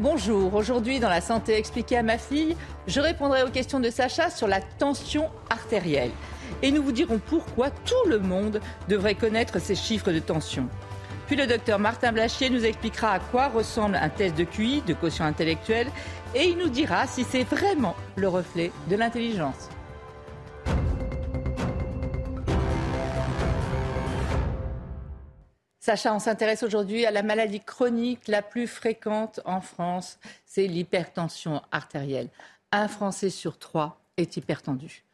Bonjour, aujourd'hui dans la santé expliquée à ma fille, je répondrai aux questions de Sacha sur la tension artérielle. Et nous vous dirons pourquoi tout le monde devrait connaître ces chiffres de tension. Puis le docteur Martin Blachier nous expliquera à quoi ressemble un test de QI, de quotient intellectuel, et il nous dira si c'est vraiment le reflet de l'intelligence. Sacha, on s'intéresse aujourd'hui à la maladie chronique la plus fréquente en France, c'est l'hypertension artérielle. Un Français sur trois est hypertendu.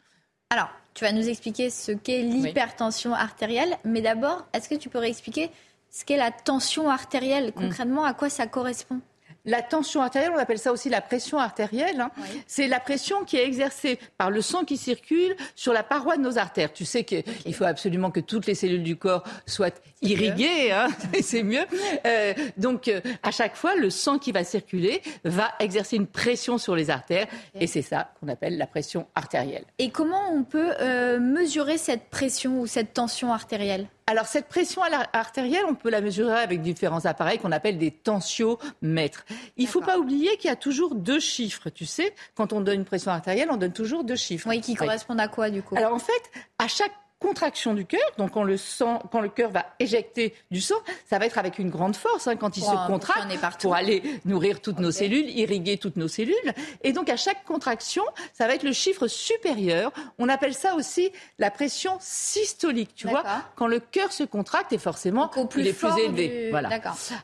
Alors, tu vas nous expliquer ce qu'est l'hypertension artérielle, mais d'abord, est-ce que tu peux réexpliquer ce qu'est la tension artérielle Concrètement, à quoi ça correspond? La tension artérielle, on appelle ça aussi la pression artérielle. hein. Oui. C'est la pression qui est exercée par le sang qui circule sur la paroi de nos artères. Tu sais qu'il faut absolument que toutes les cellules du corps soient irriguées, hein, et c'est mieux. Euh, donc, euh, à chaque fois, le sang qui va circuler va exercer une pression sur les artères, et c'est ça qu'on appelle la pression artérielle. Et comment on peut euh, mesurer cette pression ou cette tension artérielle? Alors, cette pression artérielle, on peut la mesurer avec différents appareils qu'on appelle des tensiomètres. Il ne faut pas oublier qu'il y a toujours deux chiffres. Tu sais, quand on donne une pression artérielle, on donne toujours deux chiffres. Oui, qui correspondent à quoi du coup? Alors, en fait, à chaque contraction du cœur, donc quand le sang, quand le cœur va éjecter du sang, ça va être avec une grande force hein, quand il se contracte pour aller nourrir toutes nos cellules, irriguer toutes nos cellules. Et donc à chaque contraction, ça va être le chiffre supérieur. On appelle ça aussi la pression systolique. Tu vois, quand le cœur se contracte, et forcément, Donc, au plus il est plus élevé. du- Voilà.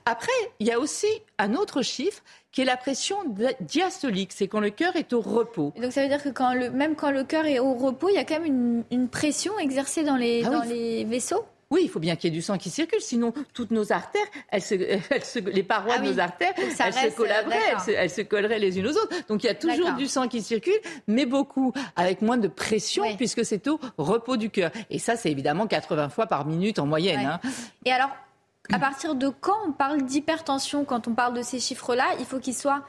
Après, il y a aussi un autre chiffre qui est la pression di- diastolique. C'est quand le cœur est au repos. Et donc ça veut dire que quand le, même quand le cœur est au repos, il y a quand même une, une pression exercée dans les, Ah oui. dans les vaisseaux? Oui, il faut bien qu'il y ait du sang qui circule, sinon toutes nos artères, elles se, elles se- les parois Ah de nos artères, elles se collaberaient, elles se, elles se colleraient les unes aux autres. Donc il y a toujours du sang qui circule, mais beaucoup avec moins de pression Oui. puisque c'est au repos du cœur. Et ça, c'est évidemment 80 fois par minute en moyenne. Ouais. hein. Et alors, à partir de quand on parle d'hypertension Quand on parle de ces chiffres-là, il faut qu'ils soient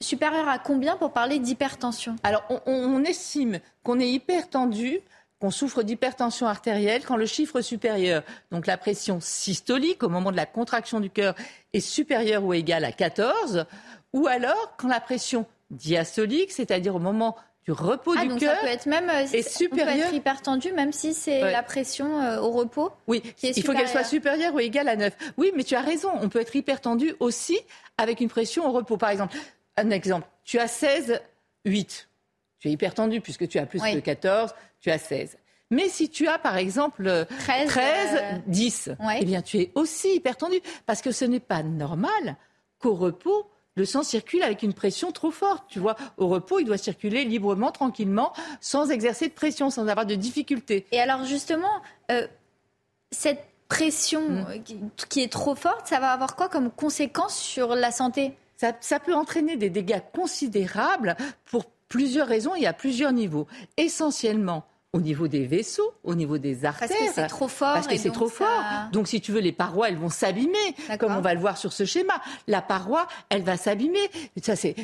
supérieurs à combien pour parler d'hypertension Alors, on, estime qu'on est hyper tendu, qu'on souffre d'hypertension artérielle quand le chiffre supérieur, donc la pression systolique au moment de la contraction du cœur, est supérieur ou égal à 14, ou alors quand la pression diastolique, c'est-à-dire au moment du repos Ah, du cœur, peut être même euh, est on peut supérieur. être hypertendu même si c'est Ouais. la pression euh, au repos. oui, qui est il faut qu'elle soit supérieure. ou égale à 9. Oui, mais tu as raison, on peut être hyper tendu aussi avec une pression au repos. Par exemple, un exemple, tu as 16, 8. Tu es hyper tendu puisque tu as plus Oui. que 14, tu as 16. Mais si tu as par exemple euh, 13, 13, euh, 10, ouais. eh bien tu es aussi hyper tendu parce que ce n'est pas normal qu'au repos, le sang circule avec une pression trop forte. Tu vois, au repos, il doit circuler librement, tranquillement, sans exercer de pression, sans avoir de difficultés. Et alors justement, euh, cette pression Mm. qui, qui est trop forte, ça va avoir quoi comme conséquence sur la santé? Ça, ça peut entraîner des dégâts considérables pour plusieurs raisons et à plusieurs niveaux. Essentiellement au niveau des vaisseaux, au niveau des artères. Parce que c'est trop fort. Parce que c'est trop ça- fort. Donc, si tu veux, les parois, elles vont s'abîmer, comme on va le voir sur ce schéma. La paroi, elle va s'abîmer. Ça, c'est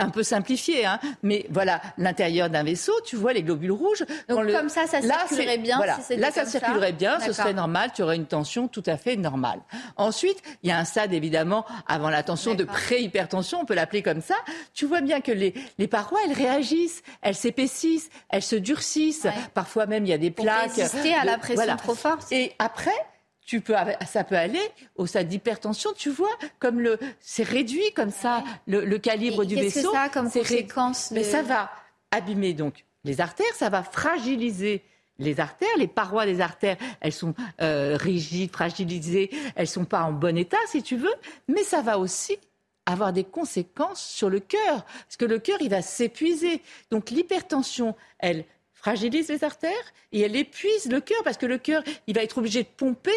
un peu simplifié, hein. Mais voilà, l'intérieur d'un vaisseau, tu vois les globules rouges. Donc, le- comme ça, ça Là, circulerait bien Voilà. si Là, ça circulerait bien, ce serait normal. Tu aurais une tension tout à fait normale. Ensuite, il y a un stade, évidemment, avant la tension de pré-hypertension, on peut l'appeler comme ça. Tu vois bien que les, les parois, elles réagissent, elles s'épaississent, elles se durcissent. Ouais. Parfois même, il y a des Pour plaques. résister à la pression voilà. trop forte. Et après, tu peux, ça peut aller au stade d'hypertension. Tu vois, comme le, c'est réduit comme ça le, le calibre Et du vaisseau. que ça a comme ré- conséquence Mais de- ça va abîmer donc les artères, ça va fragiliser les artères, les parois des artères, elles sont euh, rigides, fragilisées, elles sont pas en bon état, si tu veux, mais ça va aussi avoir des conséquences sur le cœur, parce que le cœur, il va s'épuiser. Donc l'hypertension, elle fragilise les artères et elle épuise le cœur, parce que le cœur, il va être obligé de pomper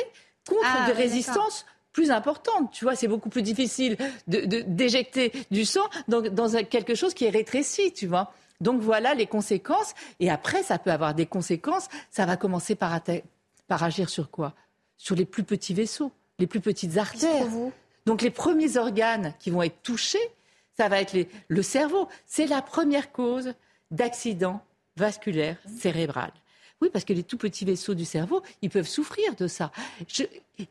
contre Ah, des résistances plus importante. Tu vois, c'est beaucoup plus difficile d'éjecter de, du sang dans, dans quelque chose qui est rétréci, tu vois. Donc voilà les conséquences. Et après, ça peut avoir des conséquences. Ça va commencer par, par agir sur quoi? Sur les plus petits vaisseaux, les plus petites artères. Donc les premiers organes qui vont être touchés, ça va être le cerveau. C'est la première cause d'accident vasculaire cérébral. Oui, parce que les tout petits vaisseaux du cerveau, ils peuvent souffrir de ça.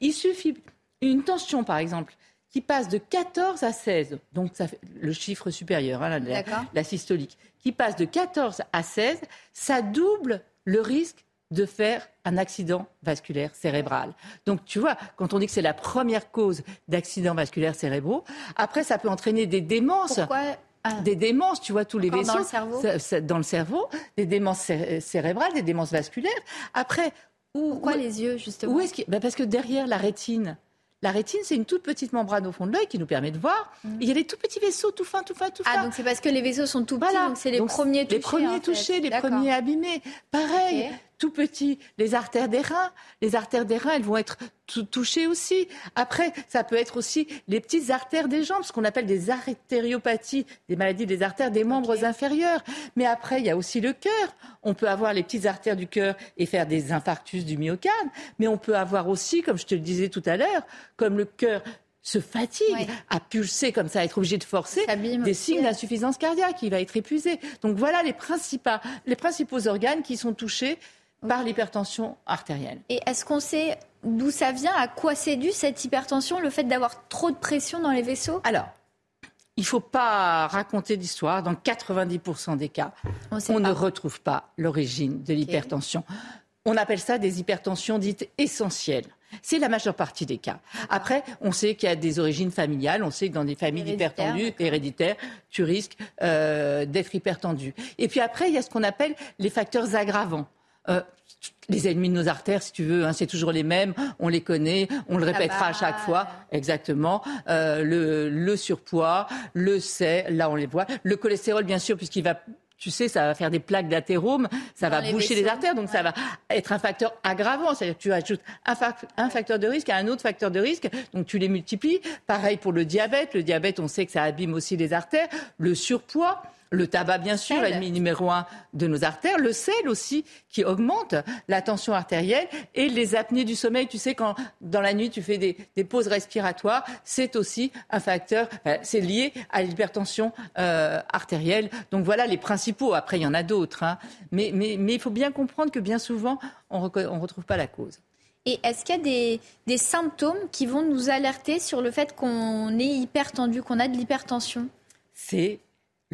il suffit une tension, par exemple, qui passe de 14 à 16, donc ça fait le chiffre supérieur, hein, la, la, systolique, qui passe de 14 à 16, ça double le risque de faire un accident vasculaire cérébral. Donc tu vois, quand on dit que c'est la première cause d'accidents vasculaires cérébraux, après ça peut entraîner des démences. Ah. des démences, tu vois, tous les vaisseaux dans le cerveau, dans le cerveau des démences cérébrales, des démences vasculaires. Après, où, Pourquoi les yeux, justement ben Parce que derrière la rétine, la rétine, c'est une toute petite membrane au fond de l'œil qui nous permet de voir. Mm. Il y a des tout petits vaisseaux, tout fins, tout fins, tout ah, fins. Ah, donc c'est parce que les vaisseaux sont tout petits, donc c'est les premiers touchés. Les premiers touchés, les premiers abîmés. Pareil, tout petit, les artères des reins. Les artères des reins, elles vont être touchées aussi. Après, ça peut être aussi les petites artères des jambes, ce qu'on appelle des artériopathies, des maladies des artères des membres inférieurs. Mais après, il y a aussi le cœur. On peut avoir les petites artères du cœur et faire des infarctus du myocarde. Mais on peut avoir aussi, comme je te le disais tout à l'heure, comme le cœur se fatigue à pulser comme ça, à être obligé de forcer, des signes d'insuffisance cardiaque, il va être épuisé. Donc voilà les les principaux organes qui sont touchés par l'hypertension artérielle. Et est-ce qu'on sait d'où ça vient À quoi c'est dû cette hypertension Le fait d'avoir trop de pression dans les vaisseaux? Alors, il ne faut pas raconter d'histoire. Dans 90% des cas, on, ne retrouve pas l'origine de l'hypertension. On appelle ça des hypertensions dites essentielles. C'est la majeure partie des cas. Après, on sait qu'il y a des origines familiales. On sait que dans des familles hypertendues, héréditaires, tu risques euh, d'être hypertendu. Et puis après, il y a ce qu'on appelle les facteurs aggravants. Euh, les ennemis de nos artères, si tu veux, hein, c'est toujours les mêmes, on les connaît, on le répétera à chaque fois, exactement. Euh, le, le, surpoids, le sait, là on les voit. Le cholestérol, bien sûr, puisqu'il va tu sais, ça va faire des plaques d'athérome, ça va boucher les artères, donc ça va être un facteur aggravant. C'est-à-dire que tu ajoutes un, un, facteur de risque à un autre facteur de risque, donc tu les multiplies. Pareil pour le diabète. Le diabète, on sait que ça abîme aussi les artères. Le surpoids, le tabac, bien sûr, l'ennemi numéro un de nos artères. Le sel aussi, qui augmente la tension artérielle. Et les apnées du sommeil, tu sais, quand dans la nuit, tu fais des, pauses respiratoires, c'est aussi un facteur, c'est lié à l'hypertension euh, artérielle. Donc voilà les principaux. Après, il y en a d'autres. Hein. Mais, mais, mais il faut bien comprendre que bien souvent, on ne retrouve pas la cause. Et est-ce qu'il y a des, des, symptômes qui vont nous alerter sur le fait qu'on est hypertendu, qu'on a de l'hypertension? C'est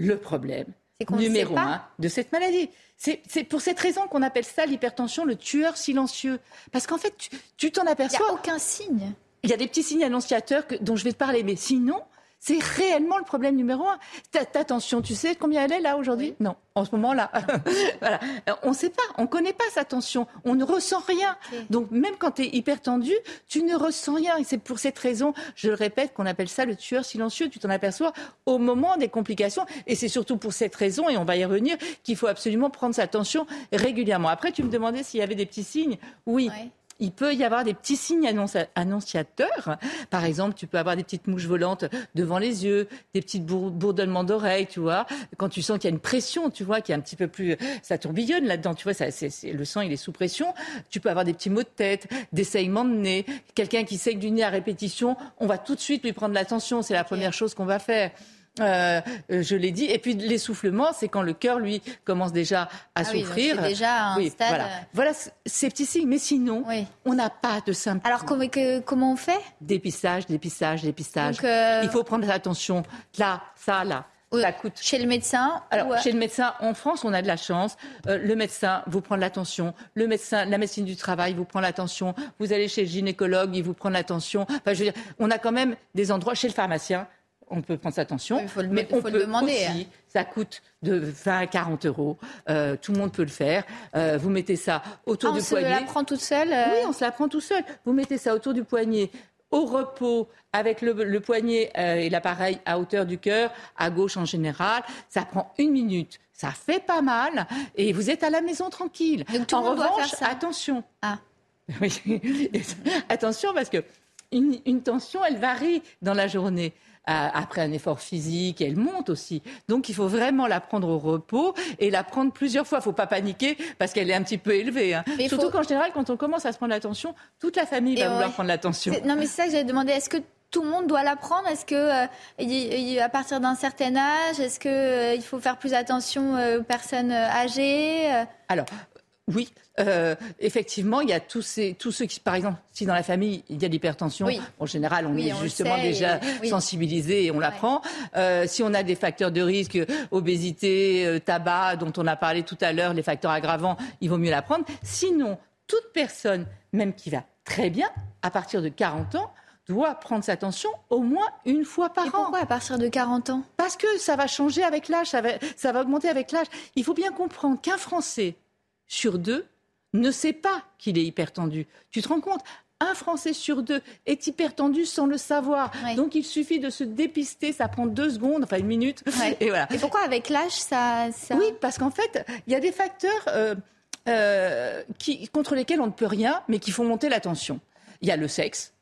le problème numéro un de cette maladie. C'est pour cette raison qu'on appelle ça l'hypertension le tueur silencieux. Parce qu'en fait, tu t'en aperçois. Il n'y a aucun signe. Il y a des petits signes annonciateurs dont je vais te parler, mais sinon, c'est réellement le problème numéro un. Ta, tension, tu sais combien elle est là aujourd'hui Non, en ce moment-là. voilà. On ne sait pas, on ne connaît pas sa tension, on ne ressent rien. Donc même quand tu es hyper tendu, tu ne ressens rien. Et c'est pour cette raison, je le répète, qu'on appelle ça le tueur silencieux. Tu t'en aperçois au moment des complications. Et c'est surtout pour cette raison, et on va y revenir, qu'il faut absolument prendre sa tension régulièrement. Après, tu me demandais s'il y avait des petits signes. Oui il peut y avoir des petits signes annonciateurs. Par exemple, tu peux avoir des petites mouches volantes devant les yeux, des petits bourdonnements d'oreilles, tu vois. Quand tu sens qu'il y a une pression, tu vois, qui est un petit peu plus, ça tourbillonne là-dedans, tu vois, ça, le sang il est sous pression. Tu peux avoir des petits maux de tête, des saignements de nez, quelqu'un qui saigne du nez à répétition. On va tout de suite lui prendre l'attention. C'est la première chose qu'on va faire. Euh, euh, je l'ai dit. Et puis l'essoufflement, c'est quand le cœur, lui, commence déjà à ah souffrir. c'est déjà un stade... Voilà, euh, voilà ces petits signes. Mais sinon, on n'a pas de symptômes. Alors comment, comment on fait? Dépistage, dépistage, dépistage. Il faut prendre attention. Là, ça, là. Ça coûte. Chez le médecin Alors, chez le médecin, en France, on a de la chance. le médecin vous prend l'attention. Le médecin, la médecine du travail vous prend l'attention. Vous allez chez le gynécologue, il vous prend l'attention. Enfin, je veux dire, on a quand même des endroits chez le pharmacien on peut prendre sa attention. mais on peut demander. Aussi, hein. ça coûte de 20 à 40 euros. Euh, tout le monde peut le faire. Euh, vous mettez ça autour ah, du poignet. On se la prend toute seule euh Oui, on se la prend tout seul. Vous mettez ça autour du poignet au repos avec le, poignet et l'appareil à hauteur du cœur, à gauche en général. Ça prend une minute. Ça fait pas mal et vous êtes à la maison tranquille. en revanche, attention. Ah. attention parce que une, tension, elle varie dans la journée après un effort physique, elle monte aussi. Donc il faut vraiment la prendre au repos et la prendre plusieurs fois. Il ne faut pas paniquer parce qu'elle est un petit peu élevée. Hein. Surtout qu'en général, quand on commence à se prendre l'attention, toute la famille va vouloir prendre l'attention. Non, mais c'est ça que j'avais demandé. Est-ce que tout le monde doit l'apprendre Est-ce que euh, à partir d'un certain âge, est-ce qu'il euh, faut faire plus attention euh, aux personnes âgées Alors, oui, euh, effectivement, il y a tous, ces, tous ceux qui, par exemple, si dans la famille il y a l'hypertension, en général, on est justement déjà sensibilisé et on l'apprend. Euh, si on a des facteurs de risque, obésité, euh, tabac, dont on a parlé tout à l'heure, les facteurs aggravants, il vaut mieux l'apprendre. Sinon, toute personne, même qui va très bien, à partir de 40 ans, doit prendre sa tension au moins une fois par et an. Pourquoi à partir de 40 ans? Parce que ça va changer avec l'âge, ça va, ça va augmenter avec l'âge. Il faut bien comprendre qu'un Français sur deux ne sait pas qu'il est hypertendu. Tu te rends compte un Français sur deux est hypertendu sans le savoir. Donc il suffit de se dépister, ça prend deux secondes, enfin une minute. Et, voilà. et pourquoi avec l'âge ça, Oui, parce qu'en fait, il y a des facteurs euh, euh, qui, contre lesquels on ne peut rien, mais qui font monter la tension. Il y a le sexe,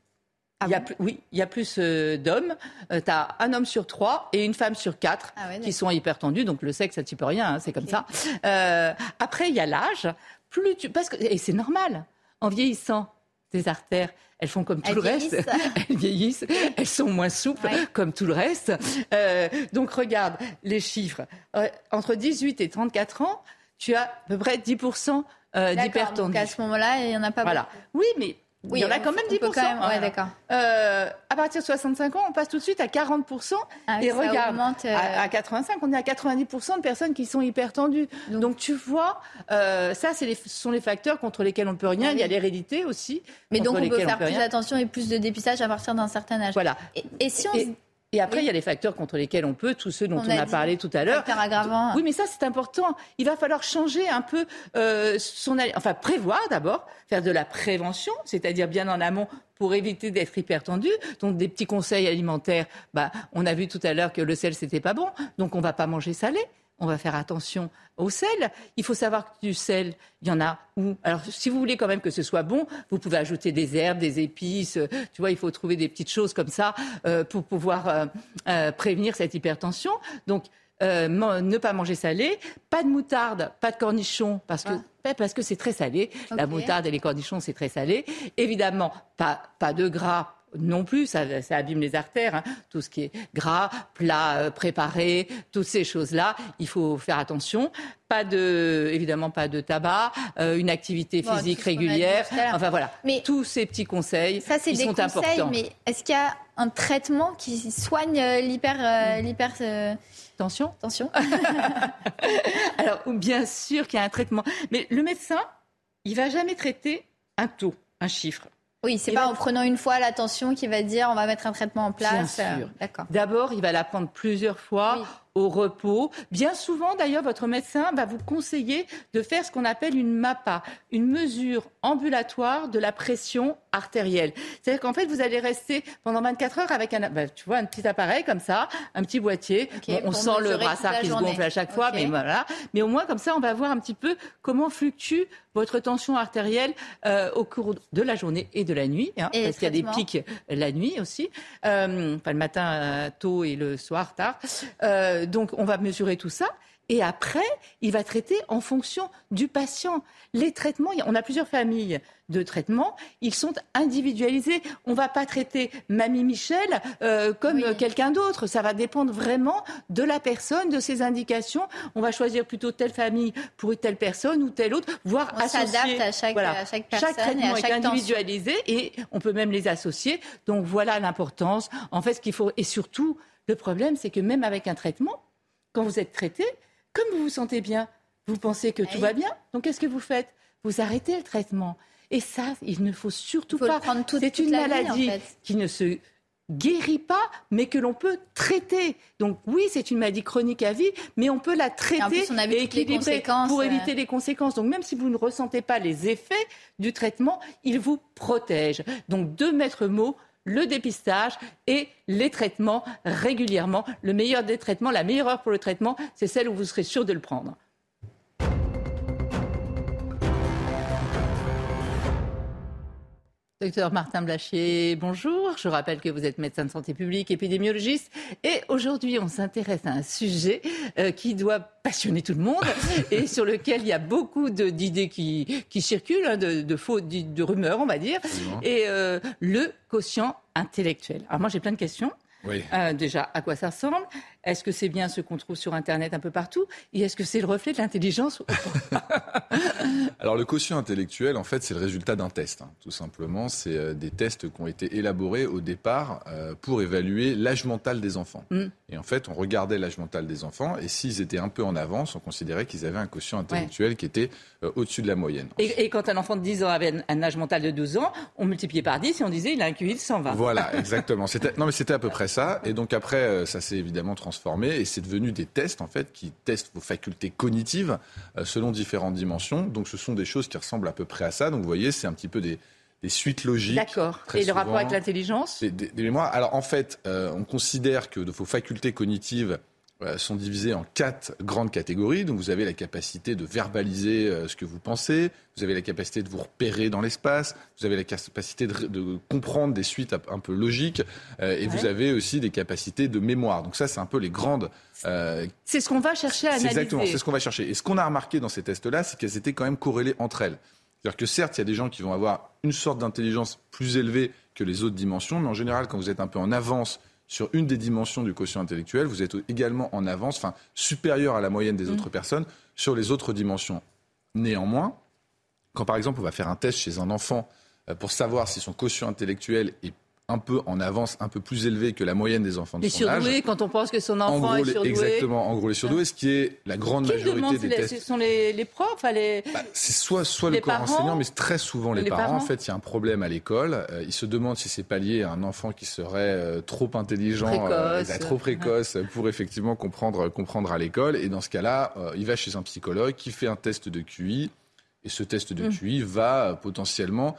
ah il y a oui, il y a plus euh, d'hommes. Euh, tu as un homme sur trois et une femme sur quatre ah qui sont hyper tendus. Donc le sexe, ça ne peut rien, hein, c'est comme ça. Euh, après, il y a l'âge. Plus tu, parce que, et c'est normal. En vieillissant, tes artères, elles font comme tout le reste. elles vieillissent. Elles sont moins souples comme tout le reste. donc regarde les chiffres. entre 18 et 34 ans, tu as à peu près 10% d'hypertendus. à ce moment-là, il n'y en a pas voilà. Oui, mais oui, il y en a quand même 10%. Quand d'accord. Euh, à partir de 65 ans, on passe tout de suite à 40%. Ah et regarde, euh, à, 85, on est à 90% de personnes qui sont hyper tendues. Donc, tu vois, euh, ça, ce sont les facteurs contre lesquels on ne peut rien. Il y a l'hérédité aussi. Mais donc, on peut faire plus attention et plus de dépistage à partir d'un certain âge. Voilà. Et, si on... Et après, il y a les facteurs contre lesquels on peut, tous ceux dont on, a, parlé tout à l'heure. Oui, mais ça, c'est important. Il va falloir changer un peu euh, son... Enfin, prévoir d'abord, faire de la prévention, c'est-à-dire bien en amont pour éviter d'être hypertendu. Donc, des petits conseils alimentaires. Bah, on a vu tout à l'heure que le sel, c'était pas bon. Donc, on va pas manger salé on va faire attention au sel. Il faut savoir que du sel, il y en a où. Alors, si vous voulez quand même que ce soit bon, vous pouvez ajouter des herbes, des épices. Euh, tu vois, il faut trouver des petites choses comme ça euh, pour pouvoir euh, prévenir cette hypertension. Donc, ne pas manger salé, pas de moutarde, pas de cornichons, parce que ah. parce que c'est très salé. La moutarde et les cornichons, c'est très salé. Évidemment, pas, pas de gras, non plus, ça, abîme les artères, hein. tout ce qui est gras, plat euh, préparé, toutes ces choses-là, il faut faire attention. Pas de, évidemment pas de tabac, euh, une activité physique régulière, enfin voilà, mais tous ces petits conseils, ça, c'est des sont conseils, importants. Mais est-ce qu'il y a un traitement qui soigne euh, l'hyper, l'hyper tension? Tension? Alors bien sûr qu'il y a un traitement, mais le médecin, il va jamais traiter un taux, un chiffre. Oui, c'est pas en prenant une fois l'attention qu'il va dire on va mettre un traitement en place. Bien sûr. D'accord. D'abord, il va la prendre plusieurs fois au repos. Bien souvent, d'ailleurs, votre médecin va vous conseiller de faire ce qu'on appelle une MAPA, une mesure ambulatoire de la pression artérielle. C'est-à-dire qu'en fait, vous allez rester pendant 24 heures avec un, bah, tu vois, un petit appareil comme ça, un petit boîtier. on sent le brassard qui se gonfle à chaque fois, mais voilà. Mais au moins, comme ça, on va voir un petit peu comment fluctue votre tension artérielle euh, au cours de la journée et de la nuit, hein, parce qu'il y a des pics la nuit aussi, euh, enfin le matin euh, tôt et le soir tard. Donc on va mesurer tout ça. Et après, il va traiter en fonction du patient. Les traitements, on a plusieurs familles de traitements, ils sont individualisés. On ne va pas traiter Mamie Michel euh, comme quelqu'un d'autre. Ça va dépendre vraiment de la personne, de ses indications. On va choisir plutôt telle famille pour telle personne ou telle autre, voire on s'adapte à chaque, à chaque personne. Chaque traitement est individualisé et on peut même les associer. Donc voilà l'importance. En fait, ce qu'il faut et surtout le problème, c'est que même avec un traitement, quand vous êtes traité, comme vous vous sentez bien, vous pensez que tout va bien. Donc qu'est-ce que vous faites? Vous arrêtez le traitement. Et ça, il ne faut surtout pas. C'est une maladie qui ne se guérit pas, mais que l'on peut traiter. Donc oui, c'est une maladie chronique à vie, mais on peut la traiter et, équilibrer pour éviter les conséquences. Donc même si vous ne ressentez pas les effets du traitement, il vous protège. Donc deux maîtres mots, le dépistage et les traitements régulièrement. Le meilleur des traitements, la meilleure heure pour le traitement, c'est celle où vous serez sûr de le prendre. Docteur Martin Blachier, bonjour. Je rappelle que vous êtes médecin de santé publique, épidémiologiste. Et aujourd'hui, on s'intéresse à un sujet euh, qui doit passionner tout le monde et sur lequel il y a beaucoup d'idées qui, qui, circulent, hein, de, de, faux, de, rumeurs, on va dire. Et euh, le quotient intellectuel. Alors moi, j'ai plein de questions. Oui. Euh, déjà, à quoi ça ressemble? Est-ce que c'est bien ce qu'on trouve sur Internet un peu partout Et est-ce que c'est le reflet de l'intelligence Alors, le quotient intellectuel, en fait, c'est le résultat d'un test. Hein, tout simplement, c'est euh, des tests qui ont été élaborés au départ euh, pour évaluer l'âge mental des enfants. Mm. Et en fait, on regardait l'âge mental des enfants et s'ils étaient un peu en avance, on considérait qu'ils avaient un quotient intellectuel qui était au-dessus de la moyenne. Et, quand un enfant de 10 ans avait un, âge mental de 12 ans, on multipliait par 10 et on disait il a un QI de 120. Voilà, exactement. non, mais c'était à peu près ça. Et donc après, euh, ça s'est évidemment transformé et c'est devenu des tests en fait qui testent vos facultés cognitives euh, selon différentes dimensions. Donc ce sont des choses qui ressemblent à peu près à ça. Donc vous voyez, c'est un petit peu des, suites logiques. D'accord. Et le rapport avec l'intelligence? Des, mémoires. Alors en fait, euh, on considère que de vos facultés cognitives sont divisés en quatre grandes catégories. Donc vous avez la capacité de verbaliser euh, ce que vous pensez, vous avez la capacité de vous repérer dans l'espace, vous avez la capacité de, comprendre des suites un peu logiques, euh, et vous avez aussi des capacités de mémoire. Donc ça, c'est un peu les grandes. c'est ce qu'on va chercher à analyser. Exactement, c'est ce qu'on va chercher. Et ce qu'on a remarqué dans ces tests-là, c'est qu'elles étaient quand même corrélées entre elles. C'est-à-dire que certes, il y a des gens qui vont avoir une sorte d'intelligence plus élevée que les autres dimensions, mais en général, quand vous êtes un peu en avance sur une des dimensions du quotient intellectuel, vous êtes également en avance, enfin supérieur à la moyenne des mm. autres personnes sur les autres dimensions. Néanmoins, quand par exemple on va faire un test chez un enfant euh, pour savoir si son quotient intellectuel est un peu en avance, un peu plus élevé que la moyenne des enfants de les son âge. quand on pense que son enfant est surdoué. Exactement, en gros les surdoués, ce qui est la grande majorité des tests. Ce sont les, les profs les... Bah, c'est soit, soit le corps enseignant, mais très souvent les, parents. En fait, il y a un problème à l'école. Euh, ils se demandent si c'est pas lié à un enfant qui serait euh, trop intelligent, euh, trop précoce pour effectivement comprendre, comprendre à l'école. Et dans ce cas-là, il va chez un psychologue qui fait un test de QI. Et ce test de hum. QI va potentiellement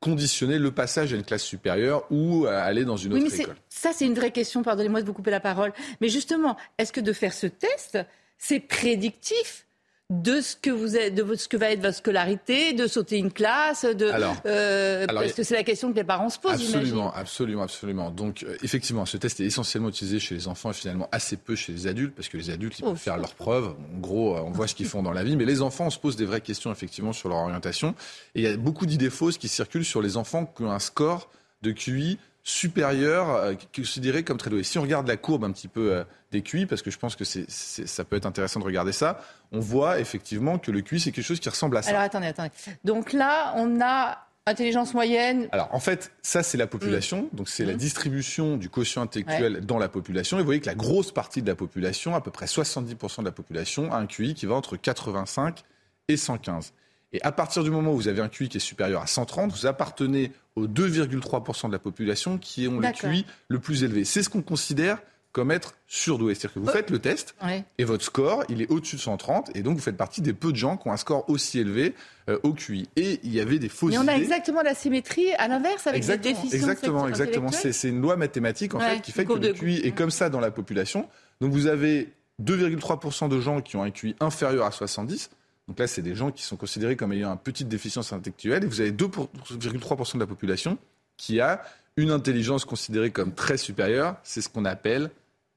conditionner le passage à une classe supérieure ou à aller dans une autre école Ça, c'est une vraie question, pardonnez-moi de vous couper la parole. Mais justement, est-ce que de faire ce test, c'est prédictif de ce que vous êtes, de ce que va être votre scolarité, de sauter une classe, de alors, euh, parce que c'est la question que les parents se posent. Absolument, absolument, absolument. Donc euh, effectivement, ce test est essentiellement utilisé chez les enfants et finalement assez peu chez les adultes parce que les adultes ils peuvent faire leurs preuves. En gros, euh, on voit ce qu'ils font dans la vie, mais les enfants on se pose des vraies questions effectivement sur leur orientation. Et il y a beaucoup d'idées fausses qui circulent sur les enfants qui ont un score de QI supérieur euh, considéré comme très doué. Si on regarde la courbe un petit peu euh, des QI, parce que je pense que c'est, ça peut être intéressant de regarder ça, on voit effectivement que le QI, c'est quelque chose qui ressemble à ça. Alors attendez, attendez. Donc là, on a intelligence moyenne. Alors en fait, ça c'est la population, mm. donc c'est la mm. distribution du quotient intellectuel dans la population. Et vous voyez que la grosse partie de la population, à peu près 70% de la population, a un QI qui va entre 85 et 115. Et à partir du moment où vous avez un QI qui est supérieur à 130, vous appartenez aux 2,3% de la population qui ont le QI le plus élevé. C'est ce qu'on considère comme être surdoué. C'est-à-dire que vous oh. faites le test et votre score, il est au-dessus de 130 et donc vous faites partie des peu de gens qui ont un score aussi élevé euh, au QI. Et il y avait des fausses Mais on a exactement la symétrie à l'inverse avec exactement, des déficients Exactement, exactement. C'est une loi mathématique en fait qui fait que le QI est comme ça dans la population. Donc vous avez 2,3% de gens qui ont un QI inférieur à 70 donc là, c'est des gens qui sont considérés comme ayant une petite déficience intellectuelle. Et vous avez 2,3% de la population qui a une intelligence considérée comme très supérieure. C'est ce qu'on appelle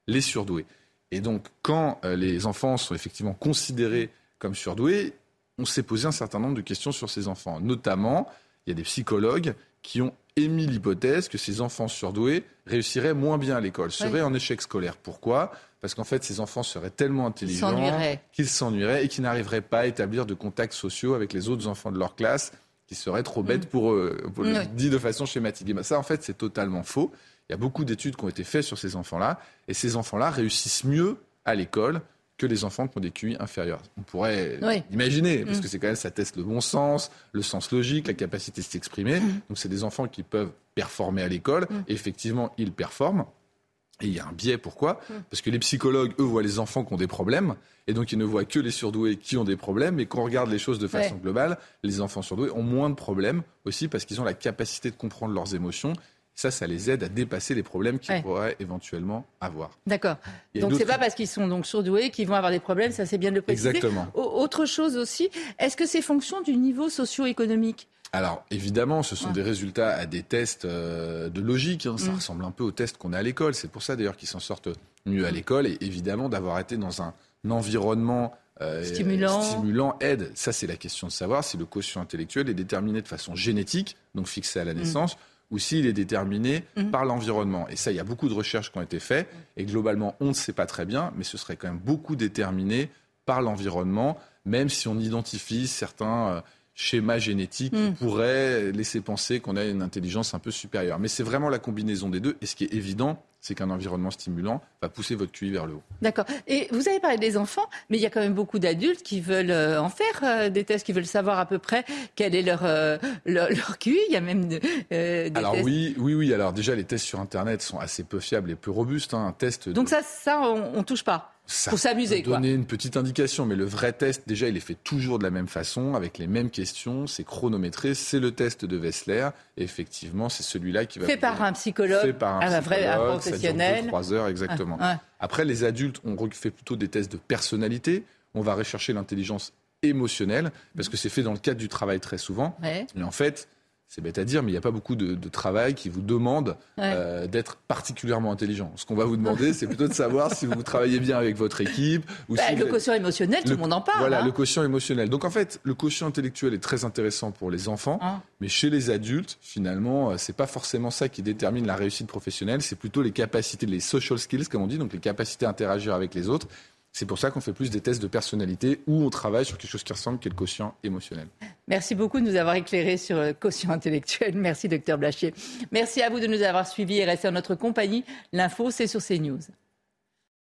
les surdoués. Et donc, quand euh, les enfants sont effectivement considérés comme surdoués, on s'est posé un certain nombre de questions sur ces enfants. Notamment, il y a des psychologues qui ont émis l'hypothèse que ces enfants surdoués réussiraient moins bien à l'école, seraient en échec scolaire. Pourquoi? Parce qu'en fait, ces enfants seraient tellement intelligents qu'ils s'ennuieraient et qu'ils n'arriveraient pas à établir de contacts sociaux avec les autres enfants de leur classe, qui seraient trop bêtes mm. pour eux, pour le dire de façon schématique. Et ben ça, en fait, c'est totalement faux. Il y a beaucoup d'études qui ont été faites sur ces enfants-là, et ces enfants-là réussissent mieux à l'école que les enfants qui ont des QI inférieurs. On pourrait imaginer, parce mm. que c'est quand même, ça teste le bon sens, le sens logique, la capacité de s'exprimer. Mm. Donc c'est des enfants qui peuvent performer à l'école. Mm. Effectivement, ils performent. Et il y a un biais, pourquoi? Parce que les psychologues, eux, voient les enfants qui ont des problèmes, et donc ils ne voient que les surdoués qui ont des problèmes, et quand on regarde les choses de façon globale, les enfants surdoués ont moins de problèmes aussi parce qu'ils ont la capacité de comprendre leurs émotions ça, ça les aide à dépasser les problèmes qu'ils pourraient éventuellement avoir. D'accord. Donc c'est pas parce qu'ils sont donc surdoués qu'ils vont avoir des problèmes, ça c'est bien de le préciser. Exactement. Autre chose aussi, est-ce que c'est fonction du niveau socio-économique? Alors évidemment, ce sont des résultats à des tests euh, de logique. Hein. Ça mm. ressemble un peu aux tests qu'on a à l'école. C'est pour ça d'ailleurs qu'ils s'en sortent mieux à mm. l'école. Et évidemment, d'avoir été dans un environnement euh, stimulant. stimulant aide. Ça, c'est la question de savoir si le quotient intellectuel est déterminé de façon génétique, donc fixé à la mm. naissance, ou s'il est déterminé par l'environnement. Et ça, il y a beaucoup de recherches qui ont été faites. Et globalement, on ne sait pas très bien, mais ce serait quand même beaucoup déterminé par l'environnement, même si on identifie certains. Schéma génétique qui hmm. pourrait laisser penser qu'on a une intelligence un peu supérieure. Mais c'est vraiment la combinaison des deux. Et ce qui est évident, c'est qu'un environnement stimulant va pousser votre QI vers le haut. D'accord. Et vous avez parlé des enfants, mais il y a quand même beaucoup d'adultes qui veulent euh, en faire euh, des tests, qui veulent savoir à peu près quel est leur, euh, leur, QI. Il y a même des Alors oui, oui, oui. Alors déjà, les tests sur Internet sont assez peu fiables et peu robustes. Hein. Un test. Donc ça, ça, on, ne touche pas. Ça pour s'amuser. Donner une petite indication, mais le vrai test, déjà, il est fait toujours de la même façon, avec les mêmes questions, c'est chronométré, c'est le test de Wessler, et effectivement, c'est celui-là qui va... Fait par un psychologue, fait par un, vrai professionnel. trois heures, exactement. Après, les adultes, on fait plutôt des tests de personnalité, on va rechercher l'intelligence émotionnelle, parce que c'est fait dans le cadre du travail très souvent, mais en fait c'est bête à dire, mais il n'y a pas beaucoup de, travail qui vous demande euh, d'être particulièrement intelligent. Ce qu'on va vous demander, c'est plutôt de savoir si vous travaillez bien avec votre équipe. Ou bah, le quotient émotionnel, tout le monde en parle. Voilà, hein. le quotient émotionnel. Donc en fait, le quotient intellectuel est très intéressant pour les enfants, ah. mais chez les adultes, finalement, euh, c'est pas forcément ça qui détermine la réussite professionnelle. C'est plutôt les capacités, les social skills, comme on dit, donc les capacités à interagir avec les autres, c'est pour ça qu'on fait plus des tests de personnalité où on travaille sur quelque chose qui ressemble, qui est le quotient émotionnel. Merci beaucoup de nous avoir éclairé sur le quotient intellectuel. Merci, docteur Blachier. Merci à vous de nous avoir suivis et rester en notre compagnie. L'info, c'est sur CNews.